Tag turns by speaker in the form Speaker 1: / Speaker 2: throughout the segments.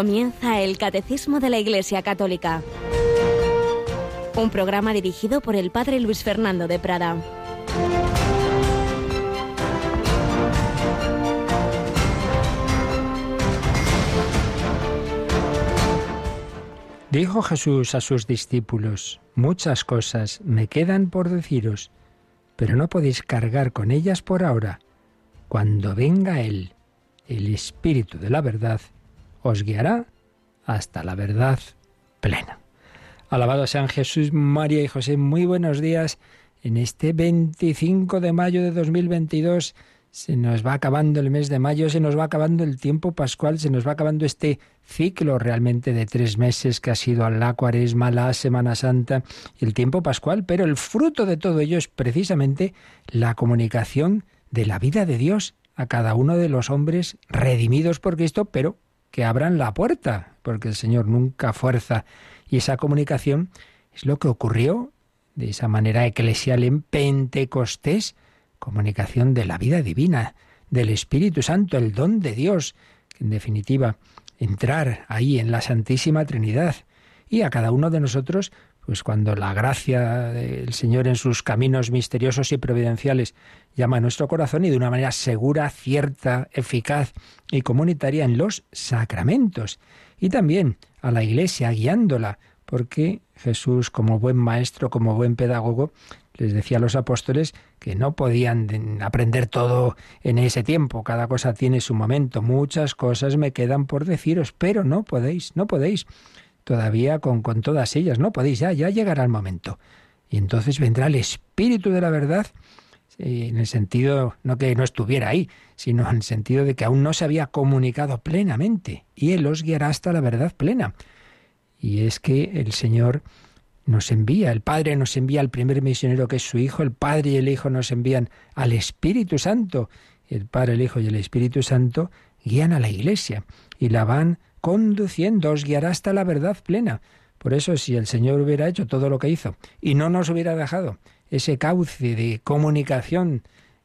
Speaker 1: Comienza el Catecismo de la Iglesia Católica. Un programa dirigido por el Padre Luis Fernando de Prada.
Speaker 2: Dijo Jesús a sus discípulos, muchas cosas me quedan por deciros, pero no podéis cargar con ellas por ahora. Cuando venga Él, el Espíritu de la verdad, os guiará hasta la verdad plena. Alabado sean Jesús, María y José. Muy buenos días. En este 25 de mayo de 2022 se nos va acabando el mes de mayo, se nos va acabando el tiempo pascual, se nos va acabando este ciclo realmente de tres meses que ha sido la cuaresma, la Semana Santa y el tiempo pascual, pero el fruto de todo ello es precisamente la comunicación de la vida de Dios a cada uno de los hombres redimidos por Cristo, pero que abran la puerta, porque el Señor nunca fuerza. Y esa comunicación es lo que ocurrió de esa manera eclesial en Pentecostés, comunicación de la vida divina, del Espíritu Santo, el don de Dios, que en definitiva entrar ahí en la Santísima Trinidad. Y a cada uno de nosotros, pues cuando la gracia del Señor en sus caminos misteriosos y providenciales llama a nuestro corazón y de una manera segura, cierta, eficaz y comunitaria en los sacramentos. Y también a la Iglesia guiándola, porque Jesús, como buen maestro, como buen pedagogo, les decía a los apóstoles que no podían aprender todo en ese tiempo, cada cosa tiene su momento, muchas cosas me quedan por deciros, pero no podéis, no podéis todavía con, con todas ellas, no podéis, ya, ya llegará el momento. Y entonces vendrá el Espíritu de la verdad en el sentido no que no estuviera ahí, sino en el sentido de que aún no se había comunicado plenamente y Él os guiará hasta la verdad plena. Y es que el Señor nos envía, el Padre nos envía al primer misionero que es su Hijo, el Padre y el Hijo nos envían al Espíritu Santo, el Padre, el Hijo y el Espíritu Santo guían a la Iglesia y la van conduciendo, os guiará hasta la verdad plena. Por eso, si el Señor hubiera hecho todo lo que hizo y no nos hubiera dejado ese cauce de comunicación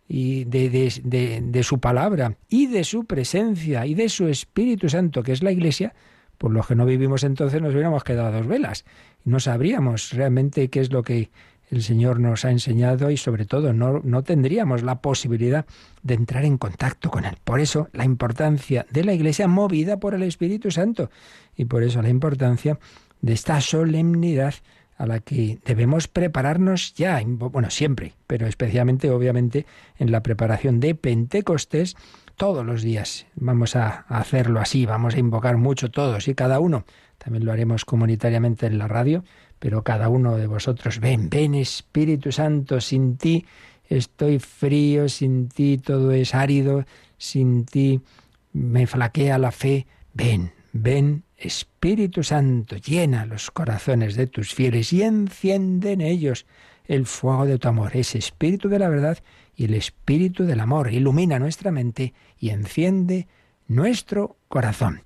Speaker 2: y de, de, su palabra y de su presencia y de su Espíritu Santo, que es la Iglesia, por lo que no vivimos entonces nos hubiéramos quedado a dos velas y no sabríamos realmente qué es lo que el Señor nos ha enseñado y sobre todo no, no tendríamos la posibilidad de entrar en contacto con Él. Por eso la importancia de la Iglesia movida por el Espíritu Santo y por eso la importancia de esta solemnidad a la que debemos prepararnos ya, bueno, siempre, pero especialmente, obviamente, en la preparación de Pentecostés, todos los días. Vamos a hacerlo así, vamos a invocar mucho todos y cada uno. También lo haremos comunitariamente en la radio, pero cada uno de vosotros, ven, ven Espíritu Santo, sin ti estoy frío, sin ti todo es árido, sin ti me flaquea la fe. Ven, ven Espíritu Santo, llena los corazones de tus fieles y enciende en ellos el fuego de tu amor, ese espíritu de la verdad y el espíritu del amor. Ilumina nuestra mente y enciende nuestro corazón.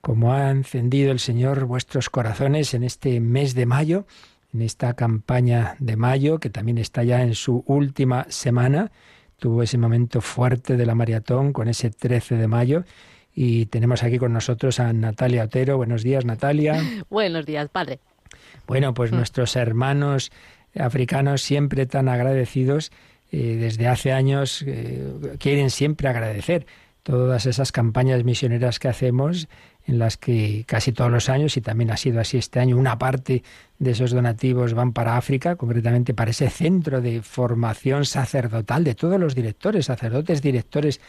Speaker 2: Como ha encendido el Señor vuestros corazones en este mes de mayo, en esta campaña de mayo, que también está ya en su última semana, tuvo ese momento fuerte de la maratón con ese 13 de mayo y tenemos aquí con nosotros a Natalia Otero. Buenos días, Natalia.
Speaker 3: Buenos días, padre.
Speaker 2: Bueno, pues mm. nuestros hermanos africanos siempre tan agradecidos, eh, desde hace años eh, quieren siempre agradecer todas esas campañas misioneras que hacemos en las que casi todos los años, y también ha sido así este año, una parte de esos donativos van para África, concretamente para ese centro de formación sacerdotal de todos los directores, sacerdotes directores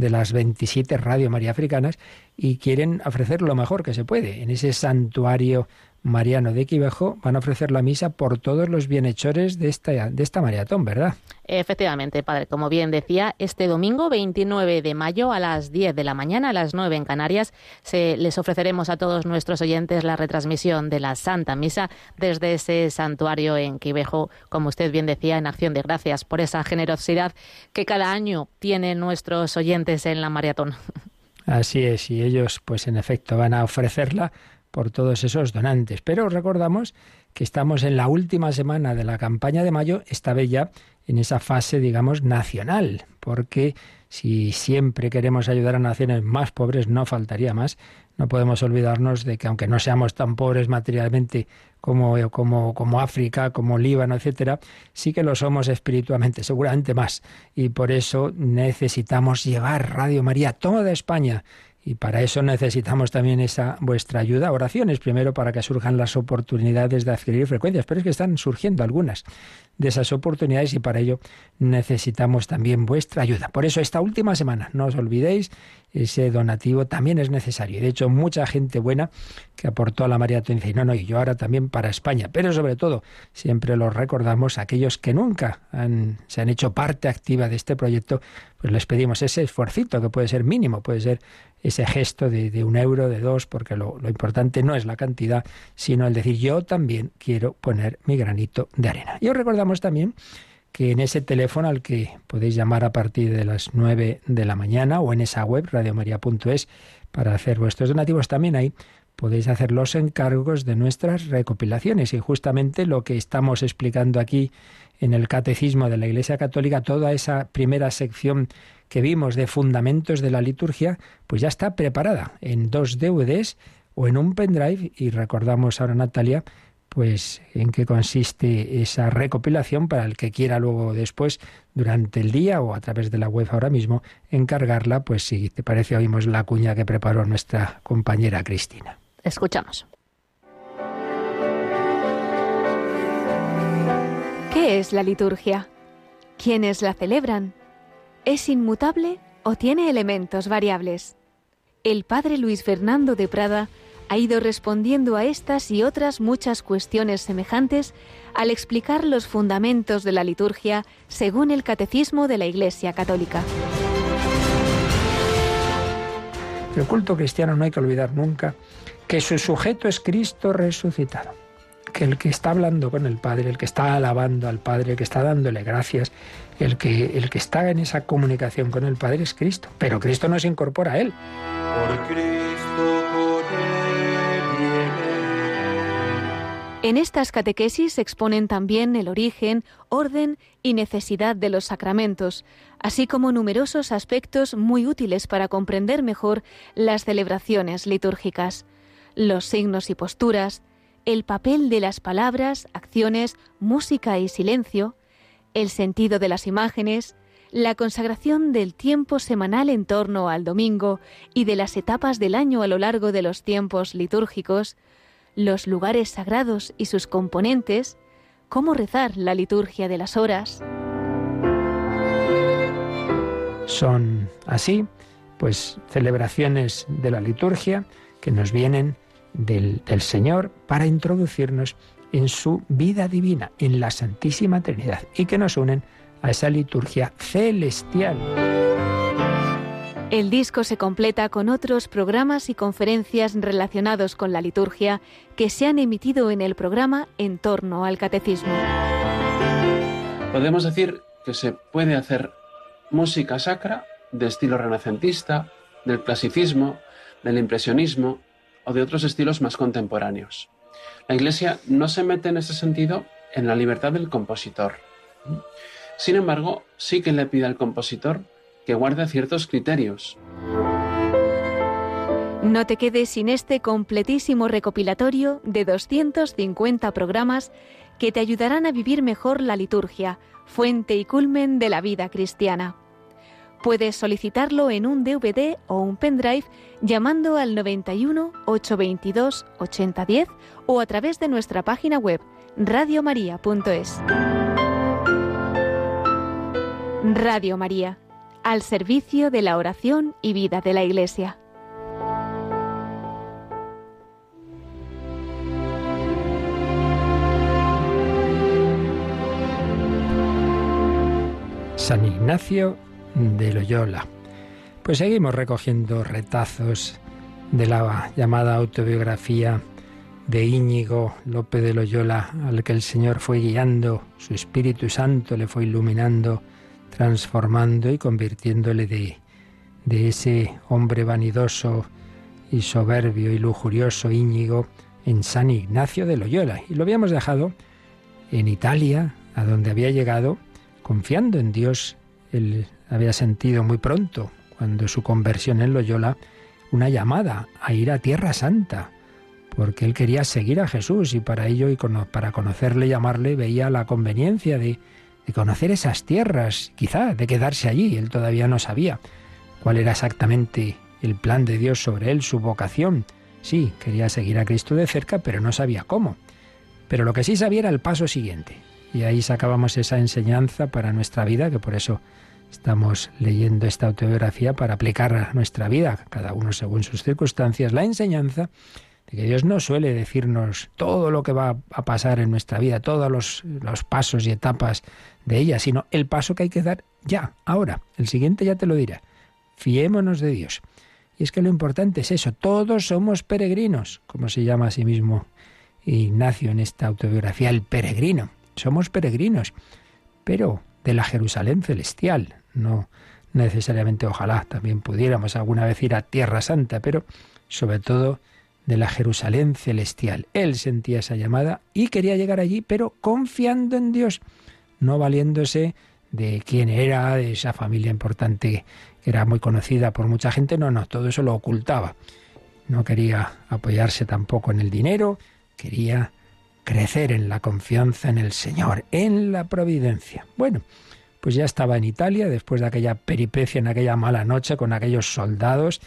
Speaker 2: de las 27 Radio María Africanas, y quieren ofrecer lo mejor que se puede en ese santuario Mariano de Quivejo van a ofrecer la misa por todos los bienhechores de esta, de esta maratón, ¿verdad?
Speaker 3: Efectivamente, padre. Como bien decía, este domingo 29 de mayo a las 10 de la mañana, a las 9 en Canarias, se, les ofreceremos a todos nuestros oyentes la retransmisión de la Santa Misa desde ese santuario en Quivejo, como usted bien decía, en acción de gracias por esa generosidad que cada año tienen nuestros oyentes en la maratón.
Speaker 2: Así es, y ellos, pues en efecto, van a ofrecerla por todos esos donantes. Pero recordamos que estamos en la última semana de la campaña de mayo, esta vez ya en esa fase, digamos, nacional, porque si siempre queremos ayudar a naciones más pobres, no faltaría más, no podemos olvidarnos de que aunque no seamos tan pobres materialmente como, como, como África, como Líbano, etcétera, sí que lo somos espiritualmente, seguramente más. Y por eso necesitamos llevar Radio María a toda España y para eso necesitamos también esa vuestra ayuda. Oraciones primero para que surjan las oportunidades de adquirir frecuencias, pero es que están surgiendo algunas de esas oportunidades y para ello necesitamos también vuestra ayuda. Por eso esta última semana, no os olvidéis, ese donativo también es necesario. De hecho, mucha gente buena que aportó a la maratón dice, no, no, y yo ahora también para España. Pero sobre todo, siempre los recordamos, aquellos que nunca se han hecho parte activa de este proyecto, pues les pedimos ese esfuercito que puede ser mínimo, puede ser ese gesto de, un euro, de dos, porque lo, lo, importante no es la cantidad, sino el decir yo también quiero poner mi granito de arena. Y os recordamos también que en ese teléfono al que podéis llamar a partir de las 9 de la mañana o en esa web radiomaria.es para hacer vuestros donativos también ahí podéis hacer los encargos de nuestras recopilaciones y justamente lo que estamos explicando aquí en el Catecismo de la Iglesia Católica, toda esa primera sección que vimos de fundamentos de la liturgia, pues ya está preparada en dos DVDs o en un pendrive y recordamos ahora Natalia pues en qué consiste esa recopilación para el que quiera luego después durante el día o a través de la web ahora mismo encargarla, pues si te parece oímos la cuña que preparó nuestra compañera Cristina.
Speaker 3: Escuchamos.
Speaker 1: ¿Qué es la liturgia? ¿Quiénes la celebran? ¿Es inmutable o tiene elementos variables? El padre Luis Fernando de Prada ha ido respondiendo a estas y otras muchas cuestiones semejantes al explicar los fundamentos de la liturgia según el catecismo de la Iglesia Católica.
Speaker 2: El culto cristiano no hay que olvidar nunca que su sujeto es Cristo resucitado, que el que está hablando con el Padre, el que está alabando al Padre, el que está dándole gracias, el que, el que está en esa comunicación con el Padre es Cristo, pero Cristo no se incorpora a él. Por Cristo,
Speaker 1: En estas catequesis se exponen también el origen, orden y necesidad de los sacramentos, así como numerosos aspectos muy útiles para comprender mejor las celebraciones litúrgicas, los signos y posturas, el papel de las palabras, acciones, música y silencio, el sentido de las imágenes, la consagración del tiempo semanal en torno al domingo y de las etapas del año a lo largo de los tiempos litúrgicos, los lugares sagrados y sus componentes, cómo rezar la liturgia de las horas.
Speaker 2: Son así, pues celebraciones de la liturgia que nos vienen del, del Señor para introducirnos en su vida divina, en la Santísima Trinidad, y que nos unen a esa liturgia celestial.
Speaker 1: El disco se completa con otros programas y conferencias relacionados con la liturgia que se han emitido en el programa en torno al catecismo.
Speaker 4: Podemos decir que se puede hacer música sacra de estilo renacentista, del clasicismo, del impresionismo o de otros estilos más contemporáneos. La Iglesia no se mete en ese sentido en la libertad del compositor. Sin embargo, sí que le pide al compositor que guarda ciertos criterios.
Speaker 1: No te quedes sin este completísimo recopilatorio de 250 programas que te ayudarán a vivir mejor la liturgia, fuente y culmen de la vida cristiana. Puedes solicitarlo en un DVD o un pendrive llamando al 91 822 8010 o a través de nuestra página web radiomaria.es. Radio María al servicio de la oración y vida de la Iglesia.
Speaker 2: San Ignacio de Loyola. Pues seguimos recogiendo retazos de la llamada autobiografía de Íñigo López de Loyola, al que el Señor fue guiando, su Espíritu Santo le fue iluminando transformando y convirtiéndole de, de ese hombre vanidoso y soberbio y lujurioso Íñigo en San Ignacio de Loyola. Y lo habíamos dejado en Italia, a donde había llegado confiando en Dios. Él había sentido muy pronto, cuando su conversión en Loyola, una llamada a ir a Tierra Santa, porque él quería seguir a Jesús y para ello y para conocerle y amarle veía la conveniencia de, de conocer esas tierras, quizá de quedarse allí. Él todavía no sabía cuál era exactamente el plan de Dios sobre él, su vocación. Sí, quería seguir a Cristo de cerca, pero no sabía cómo. Pero lo que sí sabía era el paso siguiente. Y ahí sacábamos esa enseñanza para nuestra vida, que por eso estamos leyendo esta autobiografía para aplicar a nuestra vida, cada uno según sus circunstancias, la enseñanza de que Dios no suele decirnos todo lo que va a pasar en nuestra vida, todos los, los pasos y etapas de ella, sino el paso que hay que dar ya, ahora. El siguiente ya te lo dirá. Fiémonos de Dios. Y es que lo importante es eso, todos somos peregrinos, como se llama a sí mismo Ignacio en esta autobiografía, el peregrino. Somos peregrinos, pero de la Jerusalén celestial, no necesariamente ojalá también pudiéramos alguna vez ir a Tierra Santa, pero sobre todo de la Jerusalén celestial. Él sentía esa llamada y quería llegar allí, pero confiando en Dios, no valiéndose de quién era, de esa familia importante que era muy conocida por mucha gente, no, no, todo eso lo ocultaba. No quería apoyarse tampoco en el dinero, quería crecer en la confianza en el Señor, en la providencia. Bueno, pues ya estaba en Italia después de aquella peripecia en aquella mala noche con aquellos soldados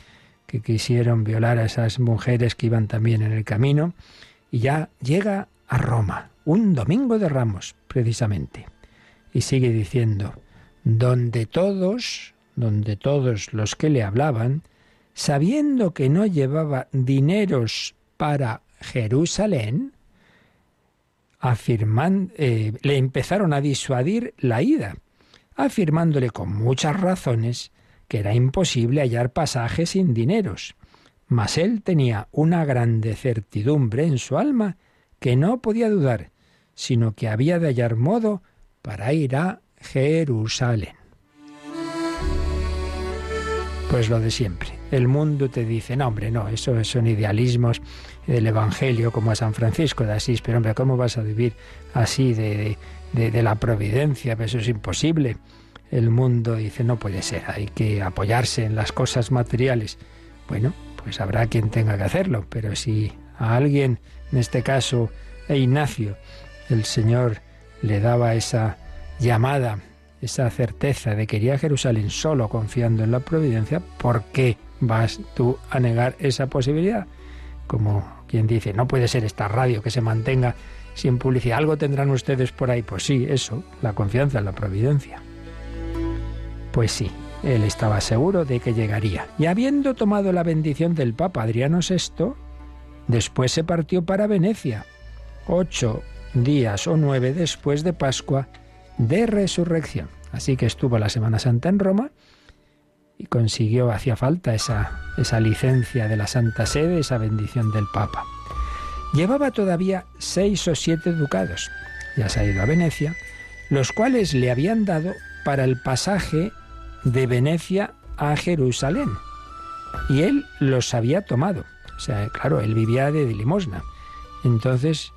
Speaker 2: que quisieron violar a esas mujeres que iban también en el camino, y ya llega a Roma, un domingo de ramos, precisamente. Y sigue diciendo, donde todos, donde todos los que le hablaban, sabiendo que no llevaba dineros para Jerusalén, afirman, eh, le empezaron a disuadir la ida, afirmándole con muchas razones que era imposible hallar pasaje sin dineros. Mas él tenía una grande certidumbre en su alma que no podía dudar, sino que había de hallar modo para ir a Jerusalén. Pues lo de siempre. El mundo te dice, no, hombre, no, eso son idealismos del Evangelio, como a San Francisco de Asís, pero hombre, ¿cómo vas a vivir así de, de, la providencia? Pues eso es imposible. El mundo dice, no puede ser, hay que apoyarse en las cosas materiales. Bueno, pues habrá quien tenga que hacerlo, pero si a alguien, en este caso a Ignacio, el Señor le daba esa llamada, esa certeza de que iría a Jerusalén solo confiando en la providencia, ¿por qué vas tú a negar esa posibilidad? Como quien dice, no puede ser esta radio que se mantenga sin publicidad. Algo tendrán ustedes por ahí. Pues sí, eso, la confianza en la providencia. Pues sí, él estaba seguro de que llegaría. Y habiendo tomado la bendición del Papa Adriano VI, después se partió para Venecia, ocho días o nueve después de Pascua de Resurrección. Así que estuvo la Semana Santa en Roma y consiguió, hacía falta esa, esa licencia de la Santa Sede, esa bendición del Papa. Llevaba todavía seis o siete ducados, ya se ha ido a Venecia, los cuales le habían dado para el pasaje de Venecia a Jerusalén. Y él los había tomado. O sea, claro, él vivía de, limosna. Entonces,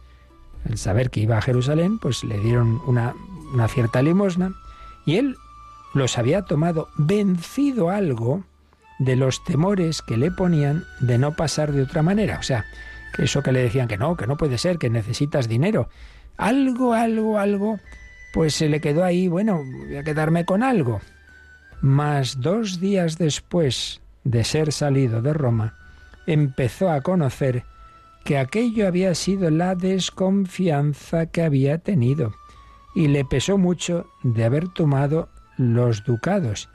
Speaker 2: al saber que iba a Jerusalén, pues le dieron una, una cierta limosna y él los había tomado vencido algo de los temores que le ponían de no pasar de otra manera. O sea, que eso que le decían que no, que no puede ser, que necesitas dinero. Algo, algo, algo, pues se le quedó ahí, bueno, voy a quedarme con algo. Mas dos días después de ser salido de Roma, empezó a conocer que aquello había sido la desconfianza que había tenido y le pesó mucho de haber tomado los ducados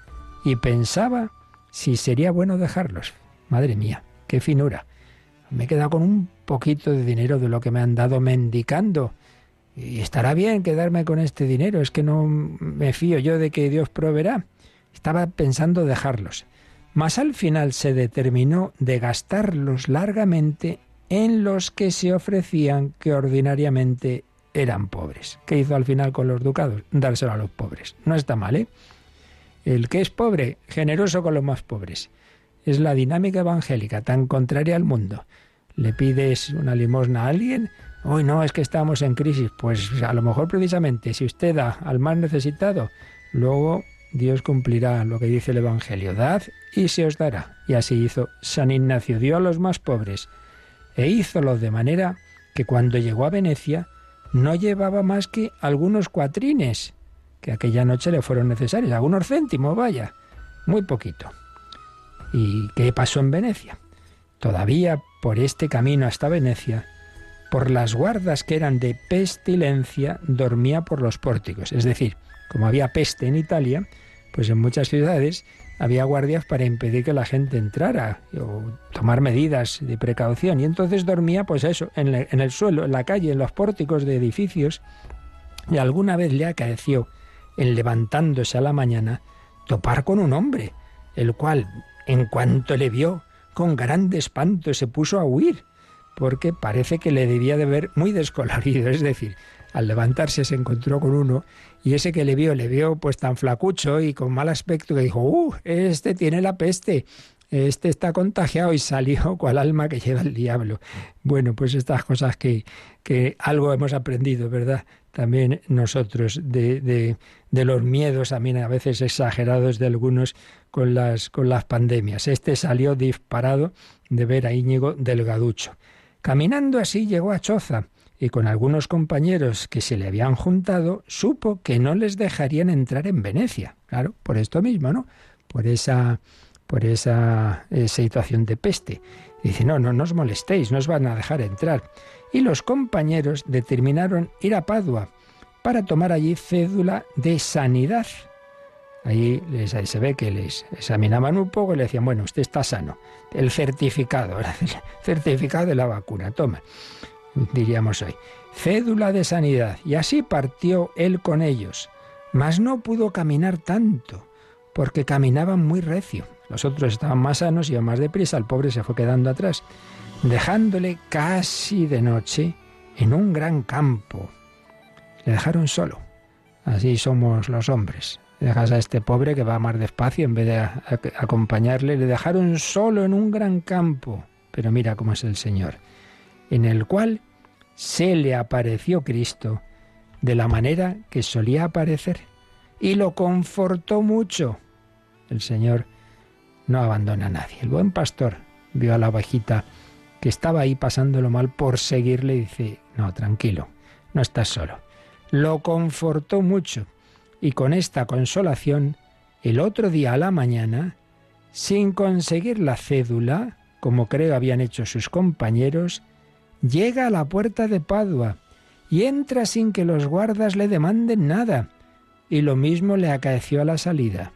Speaker 2: y pensaba si sería bueno dejarlos. Madre mía, qué finura. Me he quedado con un poquito de dinero de lo que me han dado mendicando. Y estará bien quedarme con este dinero, es que no me fío yo de que Dios proveerá. Estaba pensando dejarlos. Mas al final se determinó de gastarlos largamente en los que se ofrecían que ordinariamente eran pobres. ¿Qué hizo al final con los ducados? Dárselo a los pobres. No está mal, ¿eh? El que es pobre, generoso con los más pobres. Es la dinámica evangélica, tan contraria al mundo. Le pides una limosna a alguien, hoy no, es que estamos en crisis. Pues a lo mejor precisamente si usted da al más necesitado, luego Dios cumplirá lo que dice el Evangelio. Dad y se os dará. Y así hizo San Ignacio, dio a los más pobres e hízolo de manera que cuando llegó a Venecia no llevaba más que algunos cuatrines, que aquella noche le fueron necesarios, algunos céntimos, vaya, muy poquito. ¿Y qué pasó en Venecia? Todavía por este camino hasta Venecia, por las guardas que eran de pestilencia, dormía por los pórticos. Es decir, como había peste en Italia, pues en muchas ciudades había guardias para impedir que la gente entrara o tomar medidas de precaución. Y entonces dormía, pues eso, en, el suelo, en la calle, en los pórticos de edificios. Y alguna vez le acaeció, en levantándose a la mañana, topar con un hombre, el cual, en cuanto le vio, con grande espanto se puso a huir, porque parece que le debía de ver muy descolorido, es decir, al levantarse se encontró con uno y ese que le vio, le vio pues tan flacucho y con mal aspecto que dijo, ¡uh! Este tiene la peste. Este está contagiado y salió cual alma que lleva el diablo. Bueno, pues estas cosas que, que algo hemos aprendido, ¿verdad? También nosotros de, de, los miedos también a veces exagerados de algunos con las, con las pandemias. Este salió disparado de ver a Íñigo Delgaducho. Caminando así llegó a Choza y con algunos compañeros que se le habían juntado, supo que no les dejarían entrar en Venecia. Claro, por esto mismo, ¿no? Por esa, por esa eh, situación de peste. dice, no, no, no os molestéis, no os van a dejar entrar. Y los compañeros determinaron ir a Padua para tomar allí cédula de sanidad. Ahí se ve que les examinaban un poco y le decían, bueno, usted está sano. El certificado, certificado de la vacuna, toma diríamos hoy. Cédula de sanidad. Y así partió él con ellos. Mas no pudo caminar tanto, porque caminaban muy recio. Los otros estaban más sanos, iban más deprisa, el pobre se fue quedando atrás, dejándole casi de noche en un gran campo. Le dejaron solo. Así somos los hombres. Dejas a este pobre que va más despacio en vez de acompañarle. Le dejaron solo en un gran campo. Pero mira cómo es el Señor en el cual se le apareció Cristo de la manera que solía aparecer y lo confortó mucho. El Señor no abandona a nadie. El buen pastor vio a la ovejita que estaba ahí pasándolo mal por seguirle dice, no, tranquilo, no estás solo. Lo confortó mucho y con esta consolación, el otro día a la mañana, sin conseguir la cédula, como creo habían hecho sus compañeros, llega a la puerta de Padua y entra sin que los guardas le demanden nada. Y lo mismo le acaeció a la salida,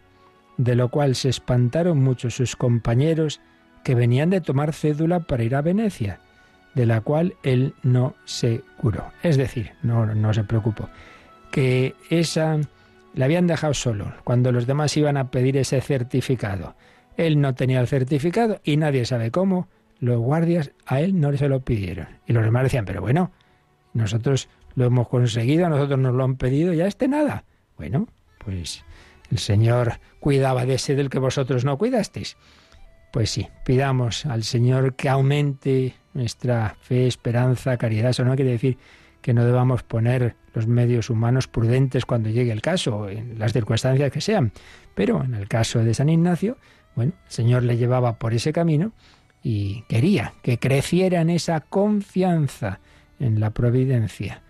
Speaker 2: de lo cual se espantaron mucho sus compañeros que venían de tomar cédula para ir a Venecia, de la cual él no se curó. Es decir, no, no se preocupó, que esa le habían dejado solo cuando los demás iban a pedir ese certificado. Él no tenía el certificado y nadie sabe cómo los guardias a él no se lo pidieron. Y los demás decían, pero bueno, nosotros lo hemos conseguido, nosotros nos lo han pedido, ya este nada. Bueno, pues el Señor cuidaba de ese del que vosotros no cuidasteis. Pues sí, pidamos al Señor que aumente nuestra fe, esperanza, caridad. Eso no quiere decir que no debamos poner los medios humanos prudentes cuando llegue el caso, en las circunstancias que sean. Pero en el caso de San Ignacio, bueno, el Señor le llevaba por ese camino y quería que creciera en esa confianza en la providencia.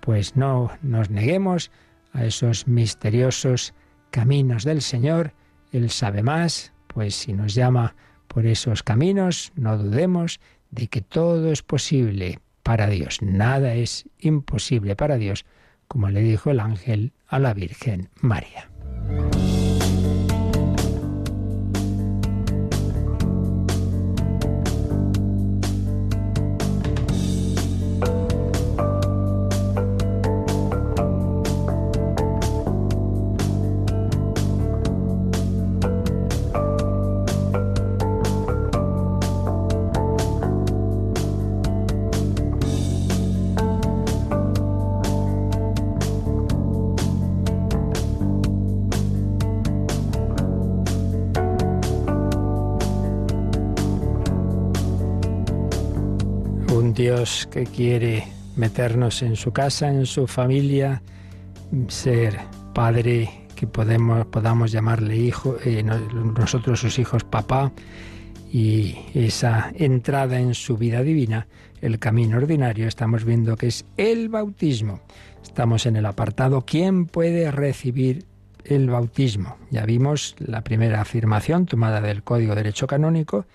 Speaker 2: Pues no nos neguemos a esos misteriosos caminos del Señor. Él sabe más, pues si nos llama por esos caminos, no dudemos de que todo es posible para Dios. Nada es imposible para Dios, como le dijo el ángel a la Virgen María. Que quiere meternos en su casa, en su familia, ser padre que podemos, podamos llamarle hijo, eh, nosotros sus hijos papá, y esa entrada en su vida divina, el camino ordinario, estamos viendo que es el bautismo. Estamos en el apartado ¿Quién puede recibir el bautismo? Ya vimos la primera afirmación tomada del Código de Derecho Canónico,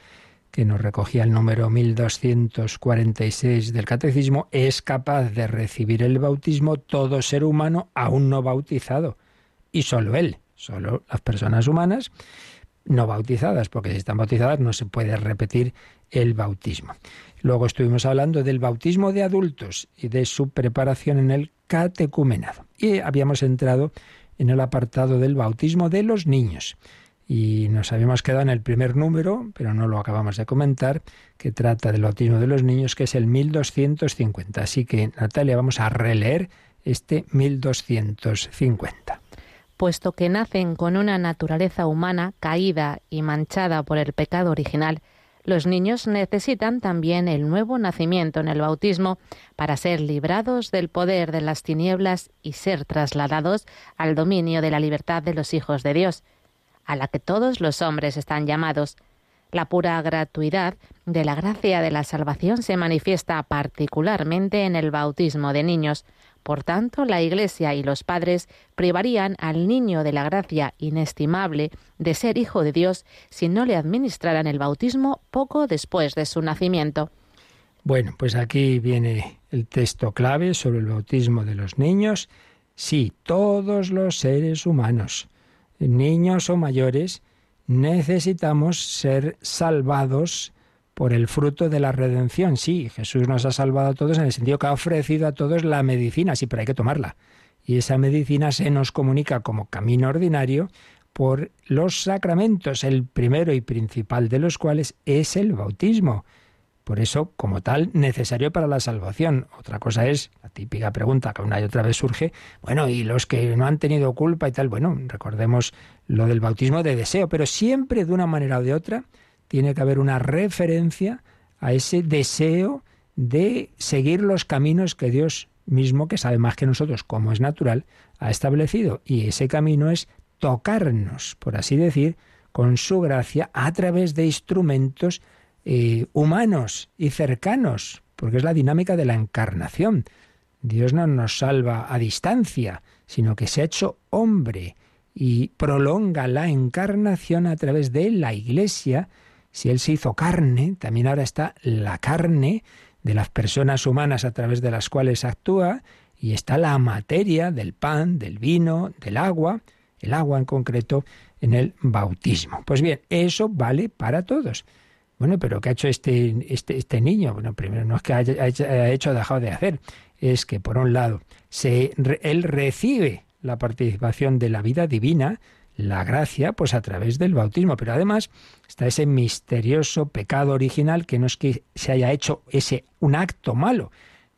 Speaker 2: que nos recogía el número 1246 del Catecismo, es capaz de recibir el bautismo todo ser humano aún no bautizado. Y solo él, solo las personas humanas no bautizadas, porque si están bautizadas no se puede repetir el bautismo. Luego estuvimos hablando del bautismo de adultos y de su preparación en el catecumenado. Y habíamos entrado en el apartado del bautismo de los niños. Y nos habíamos quedado en el primer número, pero no lo acabamos de comentar, que trata del bautismo de los niños, que es el 1250. Así que, Natalia, vamos a releer este 1250
Speaker 3: puesto que nacen con una naturaleza humana caída y manchada por el pecado original, los niños necesitan también el nuevo nacimiento en el bautismo para ser librados del poder de las tinieblas y ser trasladados al dominio de la libertad de los hijos de Dios, a la que todos los hombres están llamados. La pura gratuidad de la gracia de la salvación se manifiesta particularmente en el bautismo de niños, por tanto, la Iglesia y los padres privarían al niño de la gracia inestimable de ser hijo de Dios si no le administraran el bautismo poco después de su nacimiento.
Speaker 2: Bueno, pues aquí viene el texto clave sobre el bautismo de los niños. Sí, todos los seres humanos, niños o mayores, necesitamos ser salvados por el fruto de la redención. Sí, Jesús nos ha salvado a todos en el sentido que ha ofrecido a todos la medicina, sí, pero hay que tomarla. Y esa medicina se nos comunica como camino ordinario por los sacramentos, el primero y principal de los cuales es el bautismo. Por eso, como tal, necesario para la salvación. Otra cosa es la típica pregunta que una y otra vez surge, bueno, y los que no han tenido culpa y tal, bueno, recordemos lo del bautismo de deseo, pero siempre de una manera o de otra, tiene que haber una referencia a ese deseo de seguir los caminos que Dios mismo, que sabe más que nosotros, como es natural, ha establecido. Y ese camino es tocarnos, por así decir, con su gracia a través de instrumentos eh, humanos y cercanos, porque es la dinámica de la encarnación. Dios no nos salva a distancia, sino que se ha hecho hombre y prolonga la encarnación a través de la Iglesia, si Él se hizo carne, también ahora está la carne de las personas humanas a través de las cuales actúa, y está la materia del pan, del vino, del agua, el agua en concreto, en el bautismo. Pues bien, eso vale para todos. Bueno, pero ¿qué ha hecho este, este, este niño? Bueno, primero no es que haya, hecho o dejado de hacer, es que por un lado, se, él recibe la participación de la vida divina, la gracia, pues a través del bautismo. Pero además está ese misterioso pecado original que no es que se haya hecho ese un acto malo,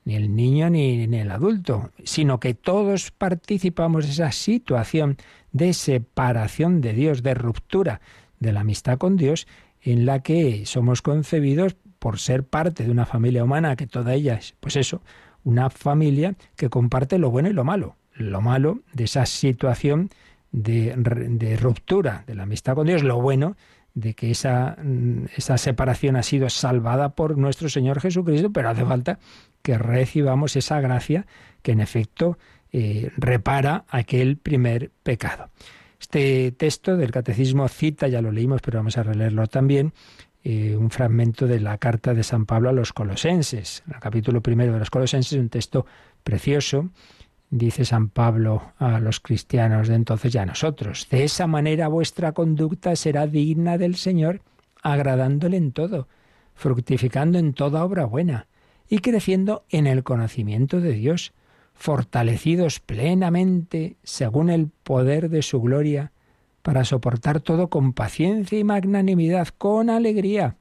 Speaker 2: ni el niño ni, ni el adulto, sino que todos participamos de esa situación de separación de Dios, de ruptura de la amistad con Dios, en la que somos concebidos por ser parte de una familia humana, que toda ella es, pues eso, una familia que comparte lo bueno y lo malo. Lo malo de esa situación de, ruptura de la amistad con Dios, lo bueno de que esa, mm, esa separación ha sido salvada por nuestro Señor Jesucristo, pero hace falta que recibamos esa gracia que en efecto eh, repara aquel primer pecado. Este texto del Catecismo cita, ya lo leímos, pero vamos a releerlo también, eh, un fragmento de la carta de San Pablo a los colosenses. El capítulo primero de los colosenses, un texto precioso dice San Pablo a los cristianos de entonces y a nosotros. De esa manera vuestra conducta será digna del Señor, agradándole en todo, fructificando en toda obra buena y creciendo en el conocimiento de Dios, fortalecidos plenamente según el poder de su gloria, para soportar todo con paciencia y magnanimidad, con alegría,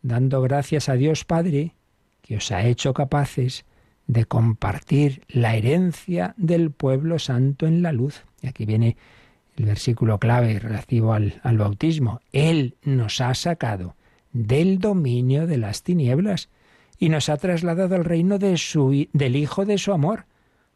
Speaker 2: dando gracias a Dios Padre, que os ha hecho capaces de compartir la herencia del pueblo santo en la luz. Y aquí viene el versículo clave relativo al, al bautismo. Él nos ha sacado del dominio de las tinieblas y nos ha trasladado al reino de su, del Hijo de su amor,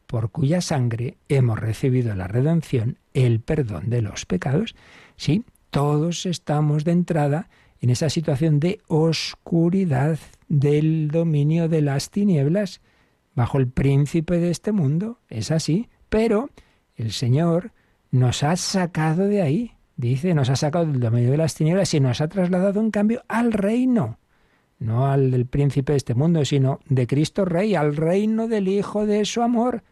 Speaker 2: por cuya sangre hemos recibido la redención, el perdón de los pecados. Sí, todos estamos de entrada en esa situación de oscuridad del dominio de las tinieblas, bajo el príncipe de este mundo. Es así. Pero el Señor nos ha sacado de ahí. Dice, nos ha sacado del dominio de las tinieblas y nos ha trasladado en cambio al reino. No al del príncipe de este mundo, sino de Cristo Rey, al reino del Hijo de su amor,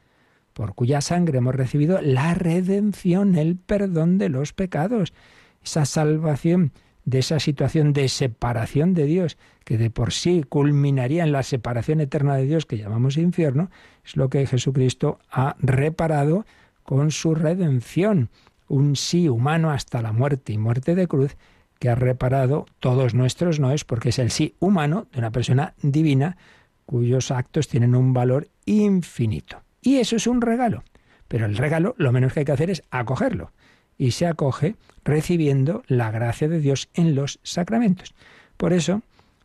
Speaker 2: por cuya sangre hemos recibido la redención, el perdón de los pecados, esa salvación de esa situación de separación de Dios, que de por sí culminaría en la separación eterna de Dios que llamamos infierno, es lo que Jesucristo ha reparado con su redención, un sí humano hasta la muerte y muerte de cruz, que ha reparado todos nuestros noes, porque es el sí humano de una persona divina cuyos actos tienen un valor infinito. Y eso es un regalo. Pero el regalo lo menos que hay que hacer es acogerlo y se acoge recibiendo la gracia de Dios en los sacramentos. Por eso,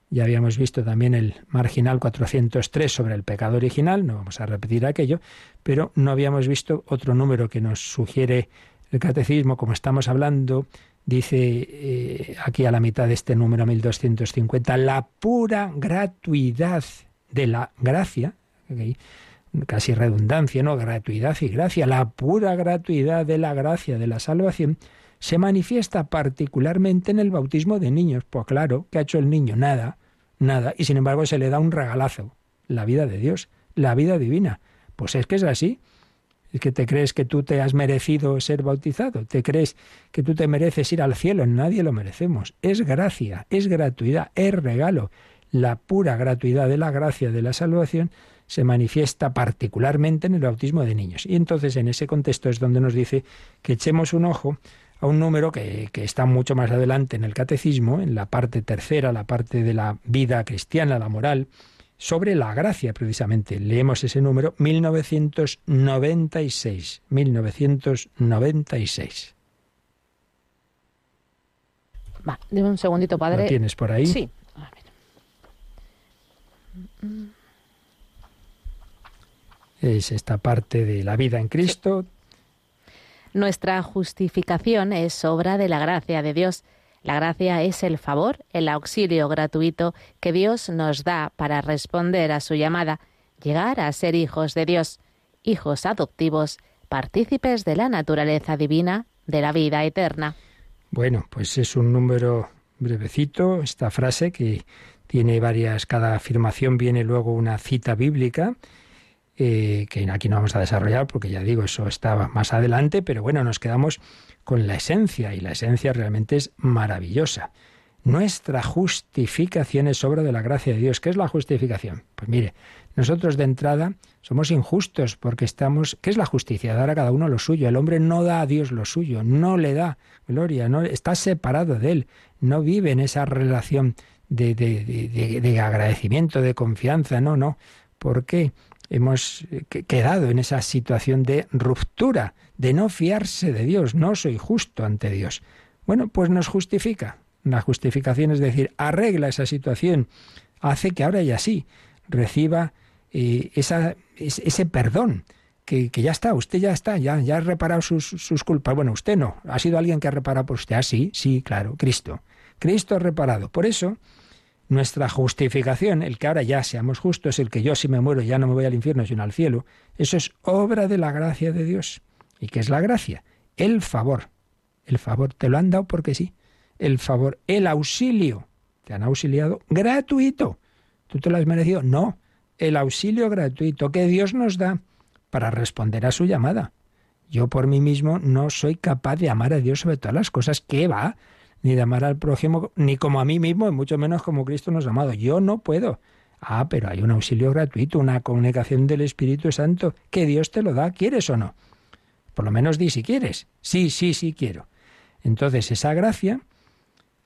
Speaker 2: ya habíamos visto también el marginal 403 sobre el pecado original, no vamos a repetir aquello, pero no habíamos visto otro número que nos sugiere el catecismo, como estamos hablando, dice eh, aquí a la mitad de este número 1250, la pura gratuidad de la gracia, casi redundancia, ¿no? Gratuidad y gracia, la pura gratuidad de la gracia de la salvación se manifiesta particularmente en el bautismo de niños. Pues claro, ¿qué ha hecho el niño? Nada, nada, y sin embargo se le da un regalazo, la vida de Dios, la vida divina. Pues es que es así. Es que te crees que tú te has merecido ser bautizado, te crees que tú te mereces ir al cielo, nadie lo merecemos. Es gracia, es gratuidad, es regalo. La pura gratuidad de la gracia de la salvación se manifiesta particularmente en el bautismo de niños. Y entonces en ese contexto es donde nos dice que echemos un ojo a un número que, que, está mucho más adelante en el catecismo, en la parte tercera, la parte de la vida cristiana, la moral, sobre la gracia precisamente. Leemos ese número 1996. 1996.
Speaker 3: Va, dime un segundito, padre.
Speaker 2: ¿Lo tienes por ahí?
Speaker 3: Sí.
Speaker 2: Es esta parte de la vida en Cristo.
Speaker 3: Nuestra justificación es obra de la gracia de Dios. La gracia es el favor, el auxilio gratuito que Dios nos da para responder a su llamada, llegar a ser hijos de Dios, hijos adoptivos, partícipes de la naturaleza divina, de la vida eterna.
Speaker 2: Bueno, pues es un número brevecito, esta frase que tiene varias, cada afirmación viene luego una cita bíblica eh, que aquí no vamos a desarrollar porque ya digo, eso estaba más adelante, pero bueno, nos quedamos con la esencia y la esencia realmente es maravillosa. Nuestra justificación es obra de la gracia de Dios. ¿Qué es la justificación? Pues mire, nosotros de entrada somos injustos porque estamos... ¿Qué es la justicia? Dar a cada uno lo suyo. El hombre no da a Dios lo suyo, no le da gloria, no está separado de él, no vive en esa relación de, de, de, de agradecimiento, de confianza, no, no. ¿Por qué? Hemos eh, quedado en esa situación de ruptura, de no fiarse de Dios, no soy justo ante Dios. Bueno, pues nos justifica. La justificación es decir, arregla esa situación, hace que ahora ya sí reciba eh, ese perdón, que, ya está, usted ya está, ya, ha reparado sus, sus, culpas. Bueno, usted no, ha sido alguien que ha reparado por usted. Ah, sí, sí, claro, Cristo. Cristo ha reparado. Por eso, nuestra justificación, el que ahora ya seamos justos, el que yo si me muero ya no me voy al infierno sino al cielo, eso es obra de la gracia de Dios. ¿Y qué es la gracia? El favor. El favor te lo han dado porque sí. El favor, el auxilio. Te han auxiliado gratuito. ¿Tú te lo has merecido? No. El auxilio gratuito que Dios nos da para responder a su llamada. Yo por mí mismo no soy capaz de amar a Dios sobre todas las cosas. ¿Qué va? Ni de amar al prójimo, ni como a mí mismo, y mucho menos como Cristo nos ha amado. Yo no puedo. Ah, pero hay un auxilio gratuito, una comunicación del Espíritu Santo, que Dios te lo da, ¿quieres o no? Por lo menos di si quieres. Sí, sí, sí quiero. Entonces esa gracia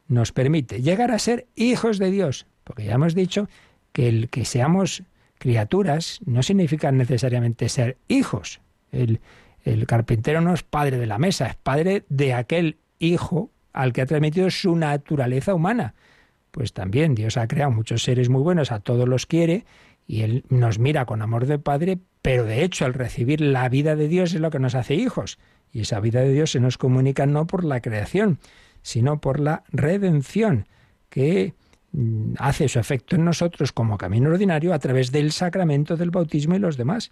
Speaker 2: nos permite llegar a ser hijos de Dios, porque ya hemos dicho que el que seamos criaturas no significa necesariamente ser hijos. El, el carpintero no es padre de la mesa, es padre de aquel hijo al que ha transmitido su naturaleza humana. Pues también Dios ha creado muchos seres muy buenos, a todos los quiere, y Él nos mira con amor de Padre, pero de hecho al recibir la vida de Dios es lo que nos hace hijos. Y esa vida de Dios se nos comunica no por la creación, sino por la redención, que mm, hace su efecto en nosotros como camino ordinario a través del sacramento del bautismo y los demás.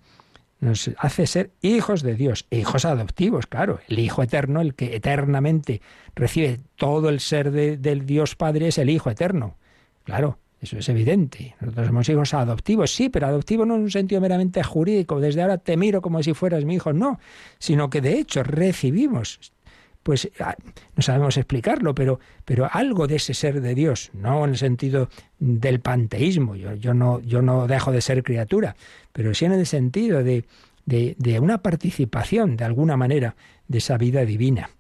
Speaker 2: Nos hace ser hijos de Dios, hijos adoptivos, claro. El Hijo Eterno, el que eternamente recibe todo el ser del Dios Padre, es el Hijo Eterno. Claro, eso es evidente. Nosotros somos hijos adoptivos, sí, pero adoptivos no en un sentido meramente jurídico, desde ahora te miro como si fueras mi hijo, no, sino que de hecho recibimos, pues ah, no sabemos explicarlo, pero, pero algo de ese ser de Dios, no en el sentido del panteísmo, yo, yo, no, yo no dejo de ser criatura, pero sí en el sentido de, de, de una participación, de alguna manera, de esa vida divina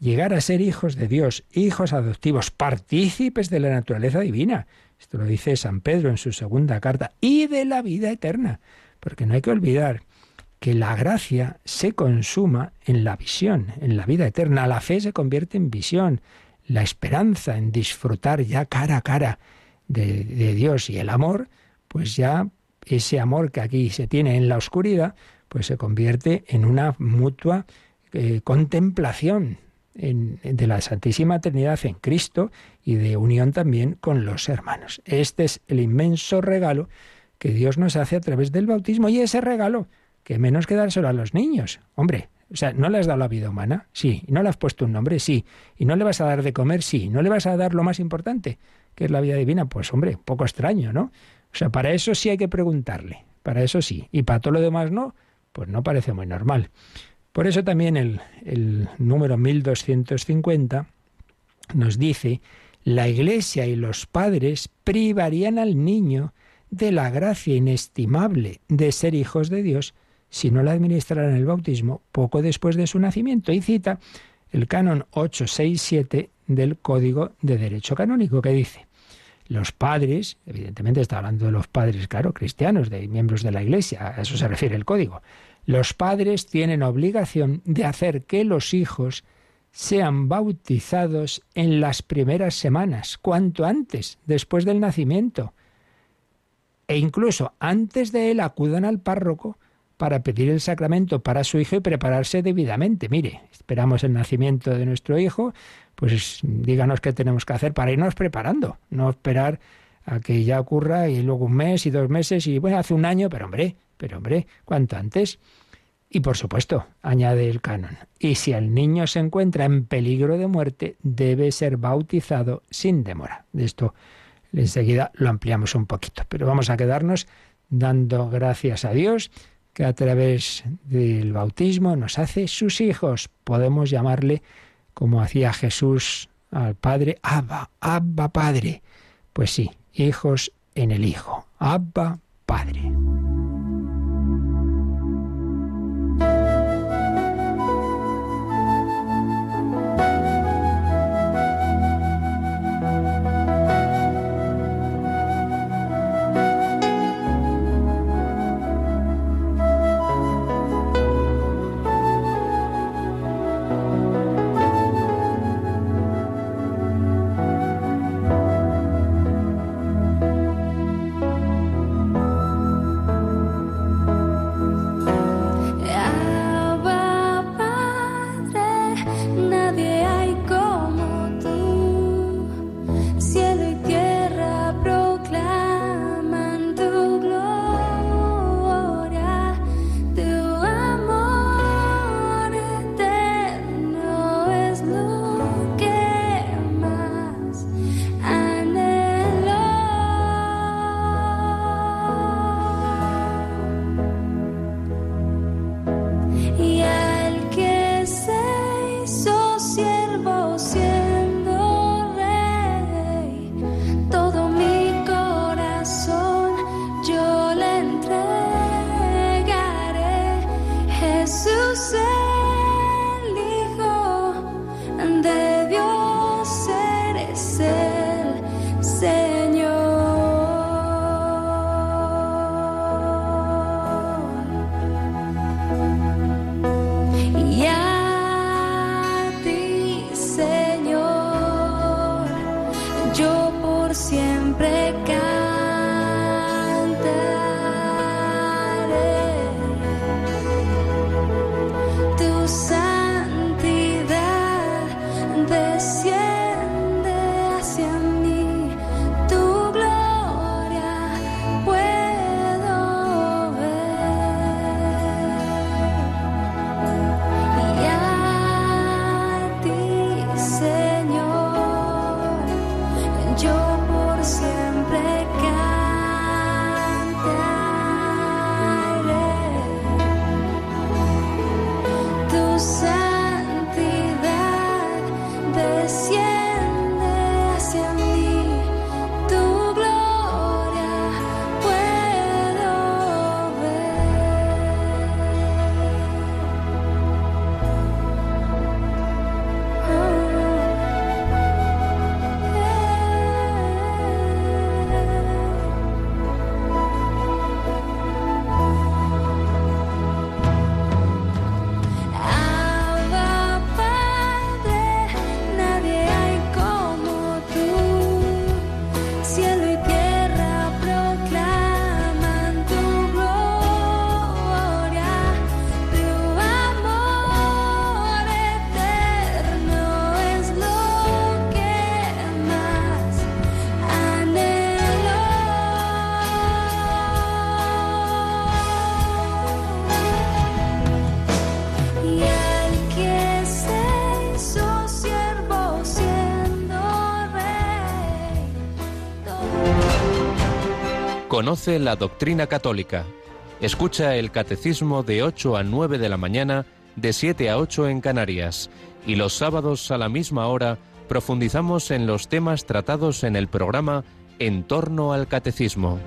Speaker 2: llegar a ser hijos de Dios, hijos adoptivos, partícipes de la naturaleza divina. Esto lo dice San Pedro en su segunda carta, y de la vida eterna. Porque no hay que olvidar que la gracia se consuma en la visión, en la vida eterna. La fe se convierte en visión, la esperanza en disfrutar ya cara a cara de, Dios y el amor, pues ya ese amor que aquí se tiene en la oscuridad, pues se convierte en una mutua eh, contemplación de la Santísima Trinidad en Cristo y de unión también con los hermanos. Este es el inmenso regalo que Dios nos hace a través del bautismo y ese regalo, que menos que dárselo a los niños. Hombre, o sea, ¿no le has dado la vida humana? Sí. ¿Y no le has puesto un nombre? Sí. ¿Y no le vas a dar de comer? Sí. ¿No le vas a dar lo más importante, que es la vida divina? Pues hombre, poco extraño, ¿no? O sea, para eso sí hay que preguntarle, para eso sí. Y para todo lo demás no, pues no parece muy normal. Por eso también el, el número 1250 nos dice, la Iglesia y los padres privarían al niño de la gracia inestimable de ser hijos de Dios si no le administraran el bautismo poco después de su nacimiento. Y cita el canon 867 del Código de Derecho Canónico, que dice, los padres, evidentemente está hablando de los padres, claro, cristianos, de miembros de la Iglesia, a eso se refiere el código, los padres tienen obligación de hacer que los hijos sean bautizados en las primeras semanas, cuanto antes, después del nacimiento. E incluso antes de él acudan al párroco para pedir el sacramento para su hijo y prepararse debidamente. Mire, esperamos el nacimiento de nuestro hijo, pues díganos qué tenemos que hacer para irnos preparando, no esperar a que ya ocurra y luego un mes y dos meses y bueno, hace un año, pero hombre, pero hombre, cuanto antes. Y por supuesto, añade el canon, y si el niño se encuentra en peligro de muerte, debe ser bautizado sin demora. De esto enseguida lo ampliamos un poquito, pero vamos a quedarnos dando gracias a Dios que a través del bautismo nos hace sus hijos. Podemos llamarle, como hacía Jesús al Padre, Abba, Abba Padre. Pues sí, hijos en el Hijo, Abba Padre.
Speaker 5: Conoce la doctrina católica. Escucha el catecismo de 8 a 9 de la mañana, de 7 a 8 en Canarias. Y los sábados a la misma hora profundizamos en los temas tratados en el programa En torno al catecismo.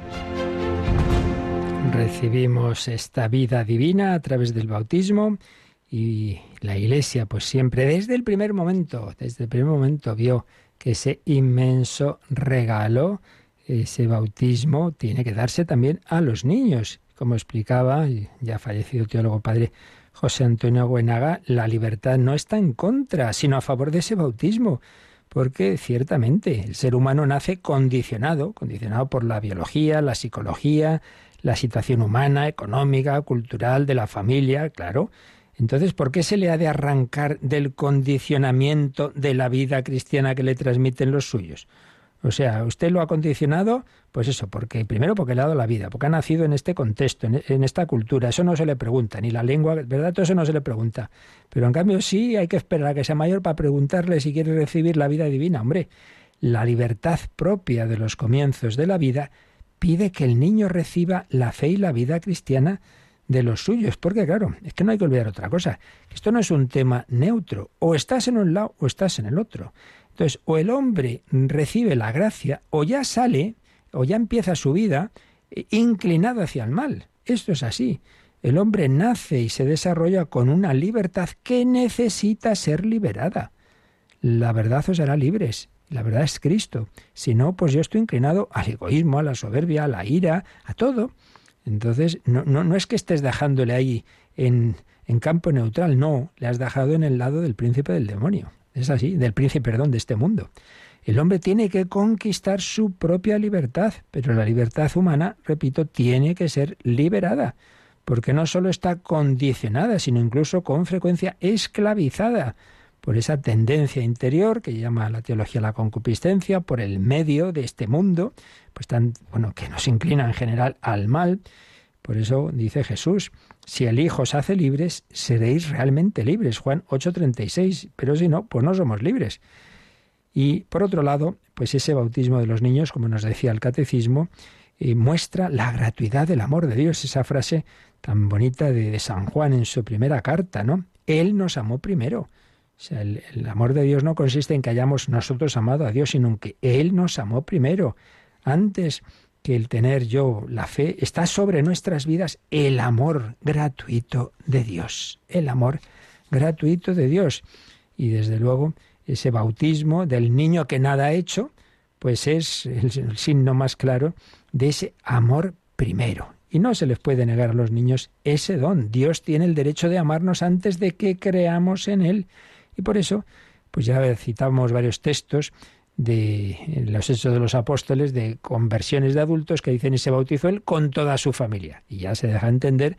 Speaker 2: Recibimos esta vida divina a través del bautismo y la Iglesia pues siempre desde el primer momento, desde el primer momento vio que ese inmenso regalo ese bautismo tiene que darse también a los niños. Como explicaba ya fallecido teólogo padre José Antonio Buenaga, la libertad no está en contra, sino a favor de ese bautismo, porque ciertamente el ser humano nace condicionado, condicionado por la biología, la psicología, la situación humana, económica, cultural, de la familia, claro. Entonces, ¿por qué se le ha de arrancar del condicionamiento de la vida cristiana que le transmiten los suyos? O sea, usted lo ha condicionado, pues eso, porque primero porque le ha dado la vida, porque ha nacido en este contexto, en, esta cultura, eso no se le pregunta, ni la lengua, ¿verdad? Todo eso no se le pregunta. Pero en cambio sí hay que esperar a que sea mayor para preguntarle si quiere recibir la vida divina. Hombre, la libertad propia de los comienzos de la vida pide que el niño reciba la fe y la vida cristiana de los suyos, porque claro, es que no hay que olvidar otra cosa, esto no es un tema neutro, o estás en un lado o estás en el otro. Entonces, o el hombre recibe la gracia, o ya sale, o ya empieza su vida eh, inclinado hacia el mal. Esto es así. El hombre nace y se desarrolla con una libertad que necesita ser liberada. La verdad os hará libres. La verdad es Cristo. Si no, pues yo estoy inclinado al egoísmo, a la soberbia, a la ira, a todo. Entonces, no, no, no es que estés dejándole ahí en, en campo neutral, no, le has dejado en el lado del príncipe del demonio. Es así, del príncipe, perdón, de este mundo. El hombre tiene que conquistar su propia libertad, pero la libertad humana, repito, tiene que ser liberada, porque no solo está condicionada, sino incluso con frecuencia esclavizada por esa tendencia interior que llama la teología la concupiscencia, por el medio de este mundo, pues tan, bueno, que nos inclina en general al mal. Por eso dice Jesús, si el Hijo os hace libres, seréis realmente libres. Juan 8:36. Pero si no, pues no somos libres. Y por otro lado, pues ese bautismo de los niños, como nos decía el catecismo, eh, muestra la gratuidad del amor de Dios. Esa frase tan bonita de, San Juan en su primera carta, ¿no? Él nos amó primero. O sea, el, el, amor de Dios no consiste en que hayamos nosotros amado a Dios, sino en que Él nos amó primero. Antes que el tener yo la fe, está sobre nuestras vidas el amor gratuito de Dios, el amor gratuito de Dios. Y desde luego ese bautismo del niño que nada ha hecho, pues es el, signo más claro de ese amor primero. Y no se les puede negar a los niños ese don. Dios tiene el derecho de amarnos antes de que creamos en Él. Y por eso, pues ya citamos varios textos de los hechos de los apóstoles de conversiones de adultos que dicen y se bautizó él con toda su familia. Y ya se deja entender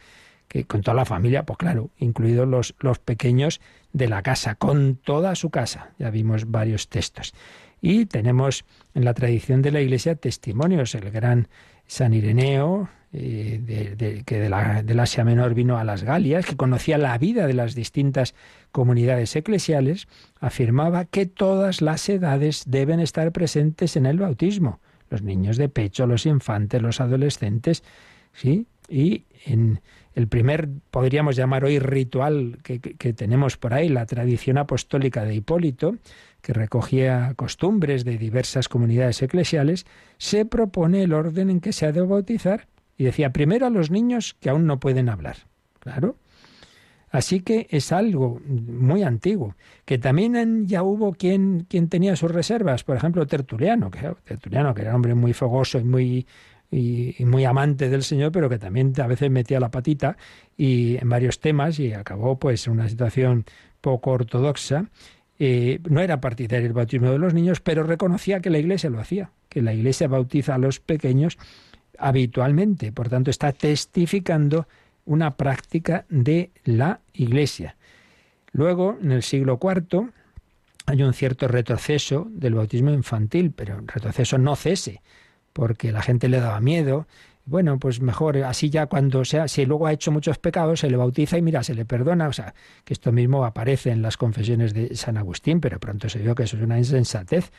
Speaker 2: que con toda la familia, pues claro, incluidos los, los pequeños de la casa, con toda su casa. Ya vimos varios textos. Y tenemos en la tradición de la Iglesia testimonios. El gran San Ireneo, eh, de, que del Asia Menor vino a las Galias, que conocía la vida de las distintas comunidades eclesiales, afirmaba que todas las edades deben estar presentes en el bautismo. Los niños de pecho, los infantes, los adolescentes, ¿sí? Y en, el primer, podríamos llamar hoy ritual que, que tenemos por ahí, la tradición apostólica de Hipólito, que recogía costumbres de diversas comunidades eclesiales, se propone el orden en que se ha de bautizar. Y decía, primero a los niños que aún no pueden hablar. Claro. Así que es algo muy antiguo, que también ya hubo quien, quien tenía sus reservas, por ejemplo Tertuliano, que, Tertuliano, que era un hombre muy fogoso y muy, muy amante del Señor, pero que también a veces metía la patita y en varios temas y acabó pues en una situación poco ortodoxa. Eh, no era partidario del bautismo de los niños, pero reconocía que la Iglesia lo hacía, que la Iglesia bautiza a los pequeños habitualmente. Por tanto, está testificando una práctica de la Iglesia. Luego, en el siglo IV, hay un cierto retroceso del bautismo infantil, pero un retroceso no cese, porque la gente le daba miedo. Bueno, pues mejor así ya cuando sea, si luego ha hecho muchos pecados, se le bautiza y mira, se le perdona. O sea, que esto mismo aparece en las confesiones de San Agustín, pero pronto se vio que eso es una insensatez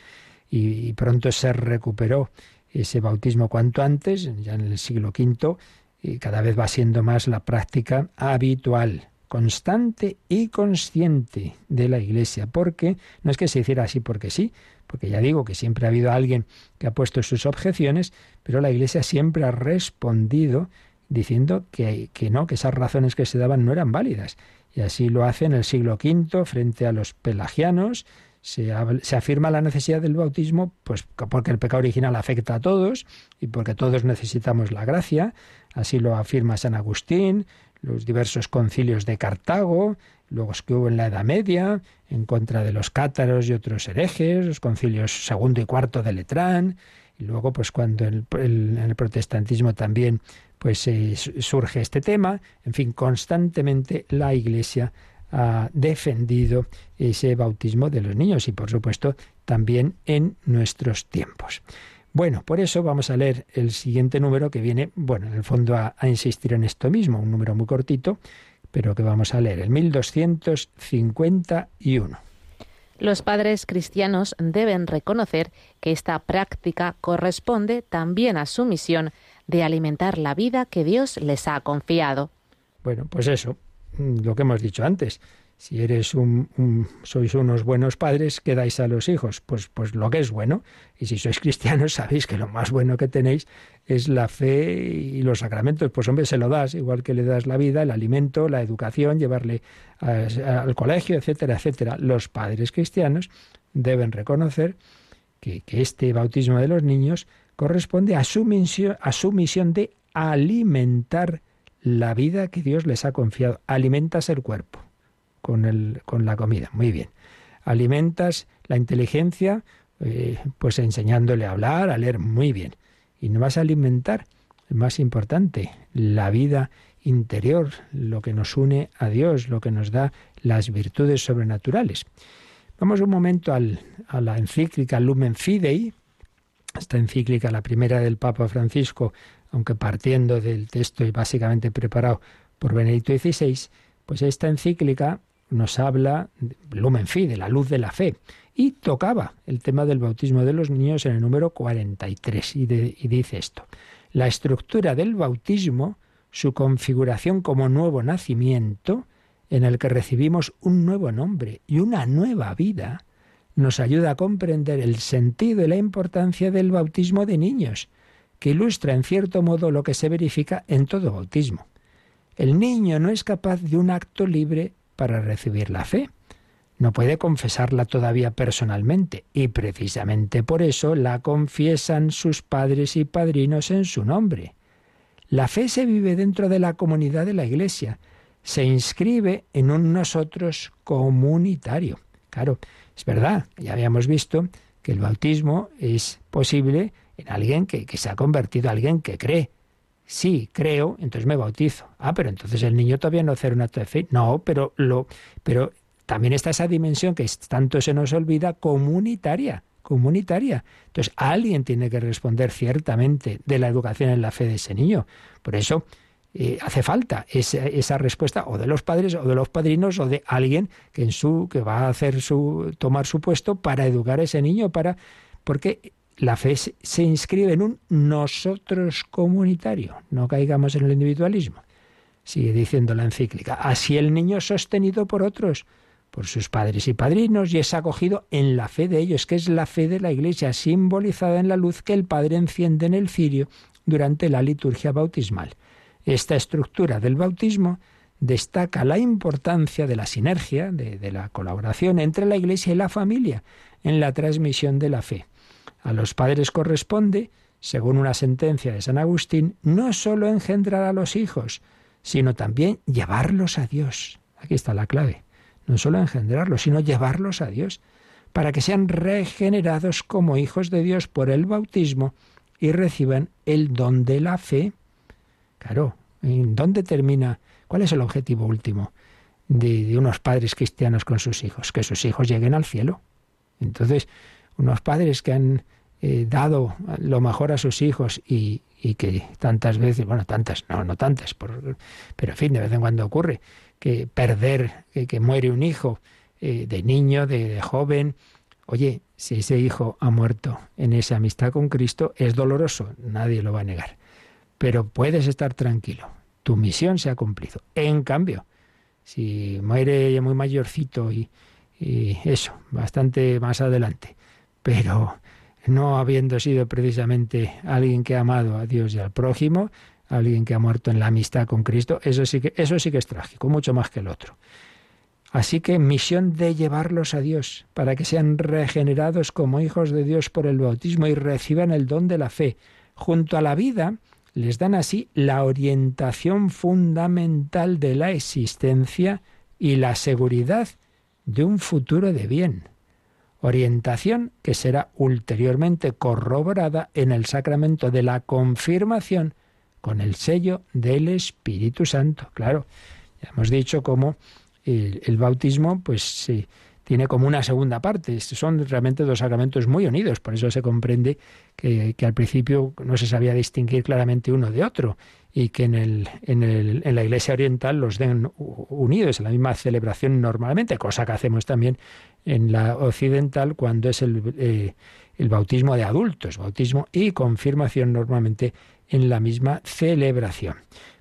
Speaker 2: y, y pronto se recuperó ese bautismo cuanto antes, ya en el siglo V, y cada vez va siendo más la práctica habitual, constante y consciente de la Iglesia, porque no es que se hiciera así porque sí, porque ya digo que siempre ha habido alguien que ha puesto sus objeciones, pero la Iglesia siempre ha respondido diciendo que, que no, que esas razones que se daban no eran válidas. Y así lo hace en el siglo V frente a los pelagianos, se, afirma la necesidad del bautismo, pues porque el pecado original afecta a todos y porque todos necesitamos la gracia, así lo afirma San Agustín, los diversos concilios de Cartago, luego es que hubo en la Edad Media, en contra de los cátaros y otros herejes, los concilios segundo y cuarto de Letrán, y luego pues cuando en el protestantismo también pues surge este tema, en fin, constantemente la Iglesia ha defendido ese bautismo de los niños y por supuesto también en nuestros tiempos. Bueno, por eso vamos a leer el siguiente número que viene, bueno, en el fondo a, insistir en esto mismo, un número muy cortito, pero que vamos a leer, el 1251.
Speaker 3: Los padres cristianos deben reconocer que esta práctica corresponde también a su misión de alimentar la vida que Dios les ha confiado.
Speaker 2: Bueno, pues eso, Mm, lo que hemos dicho antes. Si eres un, sois unos buenos padres, ¿qué dais a los hijos? Pues, pues lo que es bueno. Y si sois cristianos, sabéis que lo más bueno que tenéis es la fe y los sacramentos. Pues hombre, se lo das, igual que le das la vida, el alimento, la educación, llevarle al colegio, etcétera, etcétera. Los padres cristianos deben reconocer que, que este bautismo de los niños corresponde a su misión, a su misión de alimentar la vida que Dios les ha confiado. Alimentas el cuerpo con, el, con la comida. Muy bien. Alimentas la inteligencia, eh, pues enseñándole a hablar, a leer. Muy bien. Y no vas a alimentar, más importante, la vida interior, lo que nos une a Dios, lo que nos da las virtudes sobrenaturales. Vamos un momento al, a la encíclica Lumen Fidei, esta encíclica, la primera del Papa Francisco, aunque partiendo del texto y básicamente preparado por Benedicto XVI, pues esta encíclica nos habla, Lumen Fide, la luz de la fe, y tocaba el tema del bautismo de los niños en el número 43, y, y dice esto, la estructura del bautismo, su configuración como nuevo nacimiento, en el que recibimos un nuevo nombre y una nueva vida, nos ayuda a comprender el sentido y la importancia del bautismo de niños, que ilustra en cierto modo lo que se verifica en todo bautismo. El niño no es capaz de un acto libre para recibir la fe. No puede confesarla todavía personalmente y precisamente por eso la confiesan sus padres y padrinos en su nombre. La fe se vive dentro de la comunidad de la Iglesia, se inscribe en un nosotros comunitario. Claro, es verdad, ya habíamos visto que el bautismo es posible en alguien que, se ha convertido, alguien que cree. Sí, creo, entonces me bautizo. Ah, pero entonces el niño todavía no hace un acto de fe. No, pero lo, pero también está esa dimensión que tanto se nos olvida comunitaria, comunitaria. Entonces alguien tiene que responder ciertamente de la educación en la fe de ese niño. Por eso eh, hace falta esa, esa, respuesta o de los padres o de los padrinos o de alguien que en su que va a hacer su tomar su puesto para educar a ese niño para porque la fe se inscribe en un nosotros comunitario, no caigamos en el individualismo. sigue diciendo la encíclica. Así el niño es sostenido por otros, por sus padres y padrinos, y es acogido en la fe de ellos, que es la fe de la Iglesia, simbolizada en la luz que el Padre enciende en el cirio durante la liturgia bautismal. Esta estructura del bautismo destaca la importancia de la sinergia, de, de, la colaboración entre la Iglesia y la familia en la transmisión de la fe. A los padres corresponde, según una sentencia de San Agustín, no sólo engendrar a los hijos, sino también llevarlos a Dios. Aquí está la clave. No solo engendrarlos, sino llevarlos a Dios, para que sean regenerados como hijos de Dios por el bautismo y reciban el don de la fe. Claro, ¿en dónde termina? ¿Cuál es el objetivo último de, de unos padres cristianos con sus hijos? Que sus hijos lleguen al cielo. Entonces, unos padres que han eh, dado lo mejor a sus hijos y, y, que tantas veces, bueno, tantas, no, no tantas, por, pero en fin, de vez en cuando ocurre que perder, que, muere un hijo eh, de niño, de, de joven, oye, si ese hijo ha muerto en esa amistad con Cristo, es doloroso, nadie lo va a negar. Pero puedes estar tranquilo, tu misión se ha cumplido. En cambio, si muere muy mayorcito y, y eso, bastante más adelante, pero no habiendo sido precisamente alguien que ha amado a Dios y al prójimo, alguien que ha muerto en la amistad con Cristo, eso sí que, eso sí que es trágico, mucho más que el otro. Así que misión de llevarlos a Dios, para que sean regenerados como hijos de Dios por el bautismo y reciban el don de la fe. Junto a la vida, les dan así la orientación fundamental de la existencia y la seguridad de un futuro de bien orientación que será ulteriormente corroborada en el sacramento de la confirmación con el sello del Espíritu Santo. Claro, ya hemos dicho cómo el, bautismo, pues sí, tiene como una segunda parte. Son realmente dos sacramentos muy unidos, por eso se comprende que, que, al principio no se sabía distinguir claramente uno de otro y que en, el, en, el, en la Iglesia Oriental los den unidos en la misma celebración normalmente, cosa que hacemos también en la occidental cuando es el, eh, el bautismo de adultos, bautismo y confirmación normalmente en la misma celebración.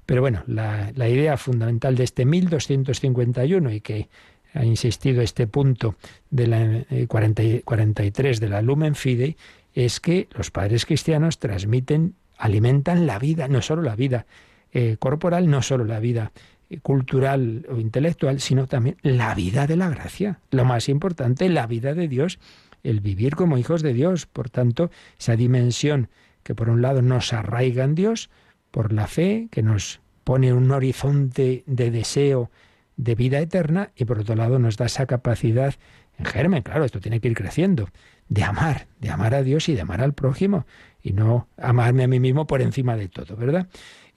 Speaker 2: Pero bueno, la, la idea fundamental de este 1251 y que ha insistido este punto de la eh, 40, 43 de la Lumen Fidei es que los padres cristianos transmiten, alimentan la vida, no solo la vida eh, corporal, no solo la vida cultural o intelectual, sino también la vida de la gracia. Lo más importante, la vida de Dios, el vivir como hijos de Dios. Por tanto, esa dimensión que por un lado nos arraiga en Dios, por la fe, que nos pone un horizonte de deseo de vida eterna, y por otro lado nos da esa capacidad en germen, claro, esto tiene que ir creciendo, de amar, de amar a Dios y de amar al prójimo, y no amarme a mí mismo por encima de todo, ¿verdad?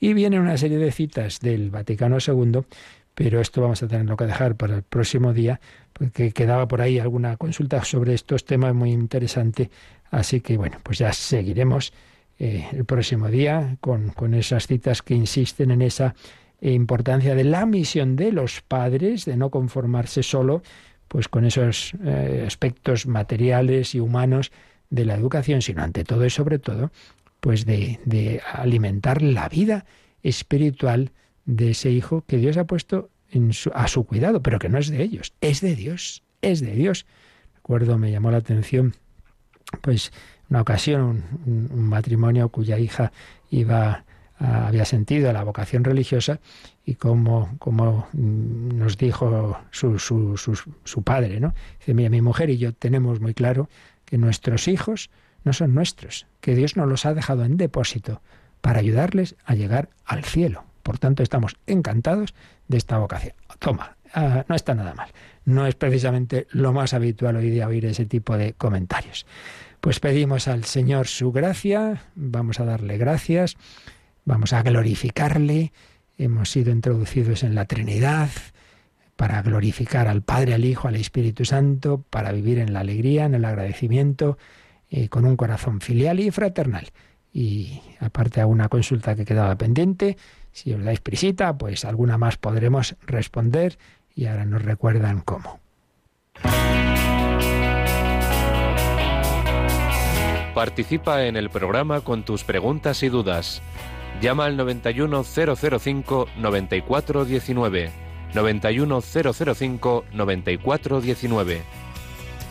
Speaker 2: Y viene una serie de citas del Vaticano II, pero esto vamos a tenerlo que dejar para el próximo día, porque quedaba por ahí alguna consulta sobre estos temas muy interesante. Así que bueno, pues ya seguiremos eh, el próximo día con, con esas citas que insisten en esa importancia de la misión de los padres, de no conformarse solo pues con esos eh, aspectos materiales y humanos de la educación, sino ante todo y sobre todo pues de, alimentar la vida espiritual de ese hijo que Dios ha puesto en su, a su cuidado, pero que no es de ellos, es de Dios, es de Dios. Recuerdo, me llamó la atención, pues, una ocasión, un, matrimonio cuya hija iba había sentido la vocación religiosa y como, como nos dijo su, su, su, su padre, ¿no? Dice, mira, mi mujer y yo tenemos muy claro que nuestros hijos no son nuestros, que Dios nos los ha dejado en depósito para ayudarles a llegar al cielo. Por tanto, estamos encantados de esta vocación. Toma, uh, no está nada mal. No es precisamente lo más habitual hoy día oír ese tipo de comentarios. Pues pedimos al Señor su gracia, vamos a darle gracias, vamos a glorificarle. Hemos sido introducidos en la Trinidad para glorificar al Padre, al Hijo, al Espíritu Santo, para vivir en la alegría, en el agradecimiento, eh, con un corazón filial y fraternal. Y aparte a una consulta que quedaba pendiente, si os dais prisita, pues alguna más podremos responder y ahora nos recuerdan cómo.
Speaker 5: Participa en el programa con tus preguntas y dudas. Llama al 91005 9419.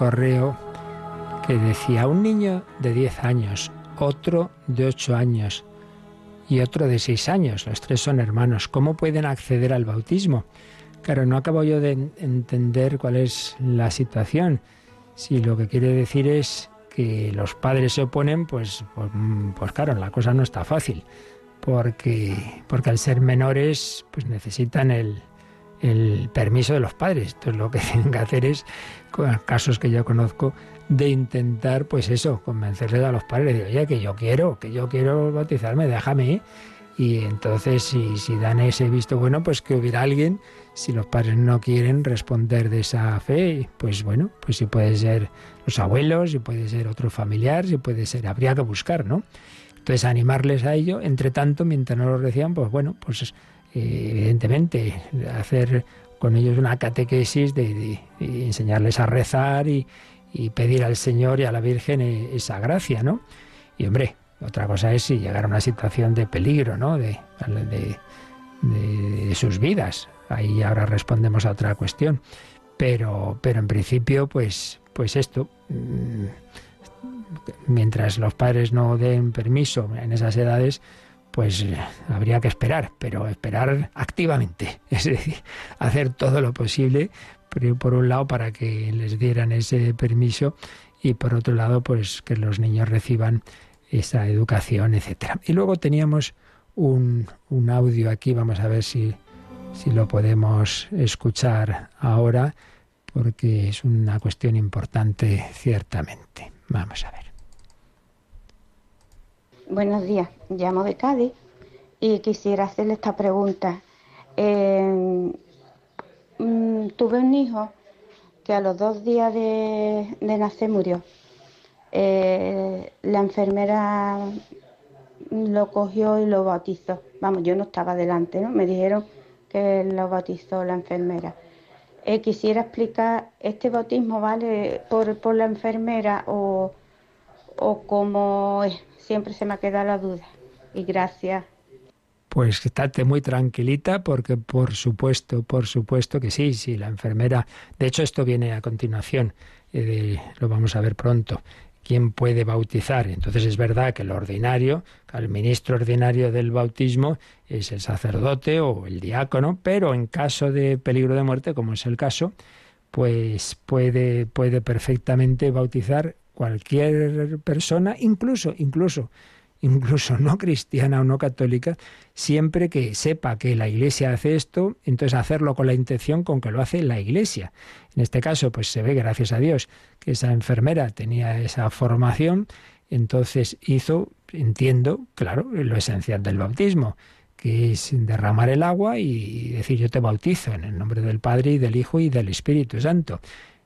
Speaker 2: Correo que decía un niño de 10 años, otro de 8 años y otro de 6 años, los tres son hermanos, ¿cómo pueden acceder al bautismo? Claro, no acabo yo de entender cuál es la situación. Si lo que quiere decir es que los padres se oponen, pues, pues, pues, claro, la cosa no está fácil, porque, porque al ser menores, pues necesitan el, el permiso de los padres. Entonces lo que tienen que hacer es, casos que yo conozco, de intentar, pues eso, convencerles a los padres de, oye, que yo quiero, que yo quiero bautizarme, déjame. Y entonces, si, si dan ese visto bueno, pues que hubiera alguien, si los padres no quieren responder de esa fe, pues bueno, pues si puede ser los abuelos, si puede ser otro familiar, si puede ser, habría que buscar, ¿no? Entonces, animarles a ello, entre tanto, mientras no lo reciban, pues bueno, pues evidentemente, hacer con ellos una catequesis de, enseñarles a rezar y, pedir al Señor y a la Virgen e, esa gracia, ¿no? Y hombre, otra cosa es si llegara a una situación de peligro, ¿no? De, de, sus vidas. Ahí ahora respondemos a otra cuestión. Pero, pero en principio, pues, pues esto, mm, mientras los padres no den permiso en esas edades, pues eh, habría que esperar, pero esperar activamente, es decir, hacer todo lo posible, por un lado para que les dieran ese permiso y por otro lado pues que los niños reciban esa educación, etcétera. Y luego teníamos un, un audio aquí, vamos a ver si, si lo podemos escuchar ahora, porque es una cuestión importante ciertamente. Vamos a ver.
Speaker 6: Buenos días, llamo de Cádiz y quisiera hacerle esta pregunta. Eh, mm, tuve un hijo que a los dos días de, nacer murió. Eh, la enfermera lo cogió y lo bautizó. Vamos, yo no estaba delante, ¿no? Me dijeron que lo bautizó la enfermera. Eh, quisiera explicar, ¿este bautismo vale por, la enfermera o, o cómo es? Siempre se me ha quedado la duda. Y gracias.
Speaker 2: Pues estate muy tranquilita porque por supuesto, por supuesto que sí, sí, la enfermera, de hecho esto viene a continuación, eh, lo vamos a ver pronto, quién puede bautizar. Entonces es verdad que el ordinario, el ministro ordinario del bautismo es el sacerdote o el diácono, pero en caso de peligro de muerte, como es el caso, pues puede, puede perfectamente bautizar cualquier persona, incluso, incluso, incluso no cristiana o no católica, siempre que sepa que la Iglesia hace esto, entonces hacerlo con la intención con que lo hace la Iglesia. En este caso, pues se ve, gracias a Dios, que esa enfermera tenía esa formación, entonces hizo, entiendo, claro, lo esencial del bautismo, que es derramar el agua y decir yo te bautizo en el nombre del Padre y del Hijo y del Espíritu Santo.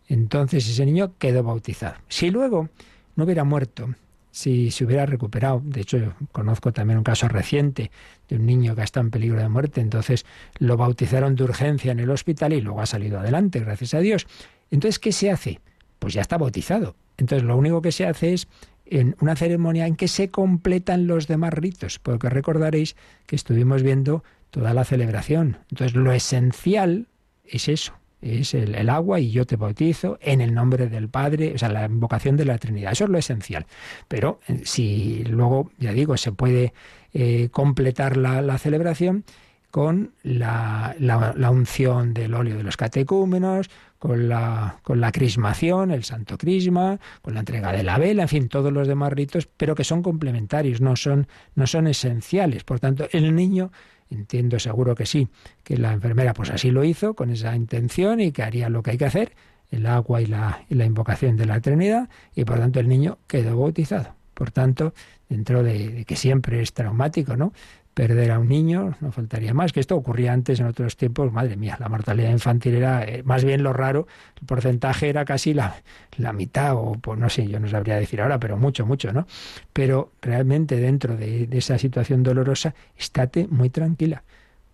Speaker 2: Entonces ese niño quedó bautizado. Si luego no hubiera muerto, si se hubiera recuperado, de hecho conozco también un caso reciente de un niño que está en peligro de muerte, entonces lo bautizaron de urgencia en el hospital y luego ha salido adelante, gracias a Dios. Entonces, ¿qué se hace? Pues ya está bautizado. Entonces lo único que se hace es en una ceremonia en que se completan los demás ritos, porque recordaréis que estuvimos viendo toda la celebración. Entonces, lo esencial es eso, es el, agua y yo te bautizo en el nombre del Padre, o sea, la invocación de la Trinidad. Eso es lo esencial. Pero eh, si luego, ya digo, se puede eh, completar la, celebración con la, la, unción del óleo de los catecúmenos, con la, con la crismación, el santo crisma, con la entrega de la vela, en fin, todos los demás ritos, pero que son complementarios, no son, no son esenciales. Por tanto, el niño, entiendo seguro que sí, que la enfermera pues así lo hizo, con esa intención y que haría lo que hay que hacer, el agua y la, y la invocación de la Trinidad, y por tanto el niño quedó bautizado. Por tanto, dentro de, de, que siempre es traumático, ¿no? Perder a un niño, no faltaría más, que esto ocurría antes en otros tiempos, madre mía, la mortalidad infantil era eh, más bien lo raro, el porcentaje era casi la, la mitad, o pues no sé, yo no sabría decir ahora, pero mucho, mucho, ¿no? Pero realmente dentro de, de esa situación dolorosa, estate muy tranquila,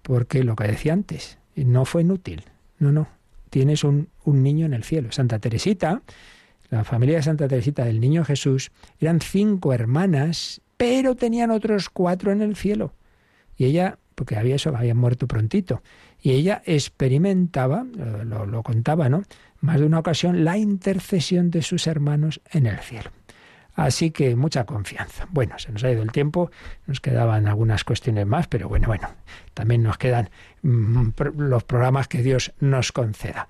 Speaker 2: porque lo que decía antes, no fue inútil, no, no, tienes un, un niño en el cielo. Santa Teresita, la familia de Santa Teresita del Niño Jesús, eran cinco hermanas, pero tenían otros cuatro en el cielo. Y ella, porque había eso, había muerto prontito, y ella experimentaba, lo, contaba, ¿no? Más de una ocasión, la intercesión de sus hermanos en el cielo. Así que mucha confianza. Bueno, se nos ha ido el tiempo, nos quedaban algunas cuestiones más, pero bueno, bueno, también nos quedan mm, los programas que Dios nos conceda.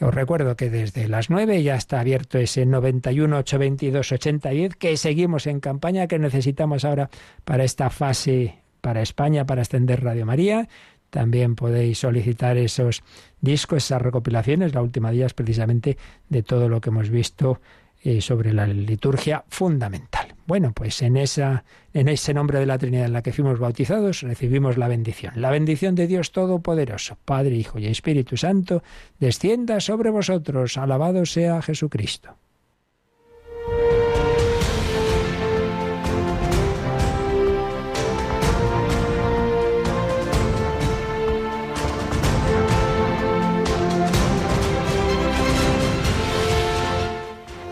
Speaker 2: Os recuerdo que desde las 9 ya está abierto ese 91 822 8010 que seguimos en campaña que necesitamos ahora para esta fase para España para extender Radio María. También podéis solicitar esos discos, esas recopilaciones. La última día es precisamente de todo lo que hemos visto eh, sobre la liturgia fundamental. Bueno, pues en, esa, en ese nombre de la Trinidad en la que fuimos bautizados recibimos la bendición. La bendición de Dios Todopoderoso, Padre, Hijo y Espíritu Santo, descienda sobre vosotros. Alabado sea Jesucristo.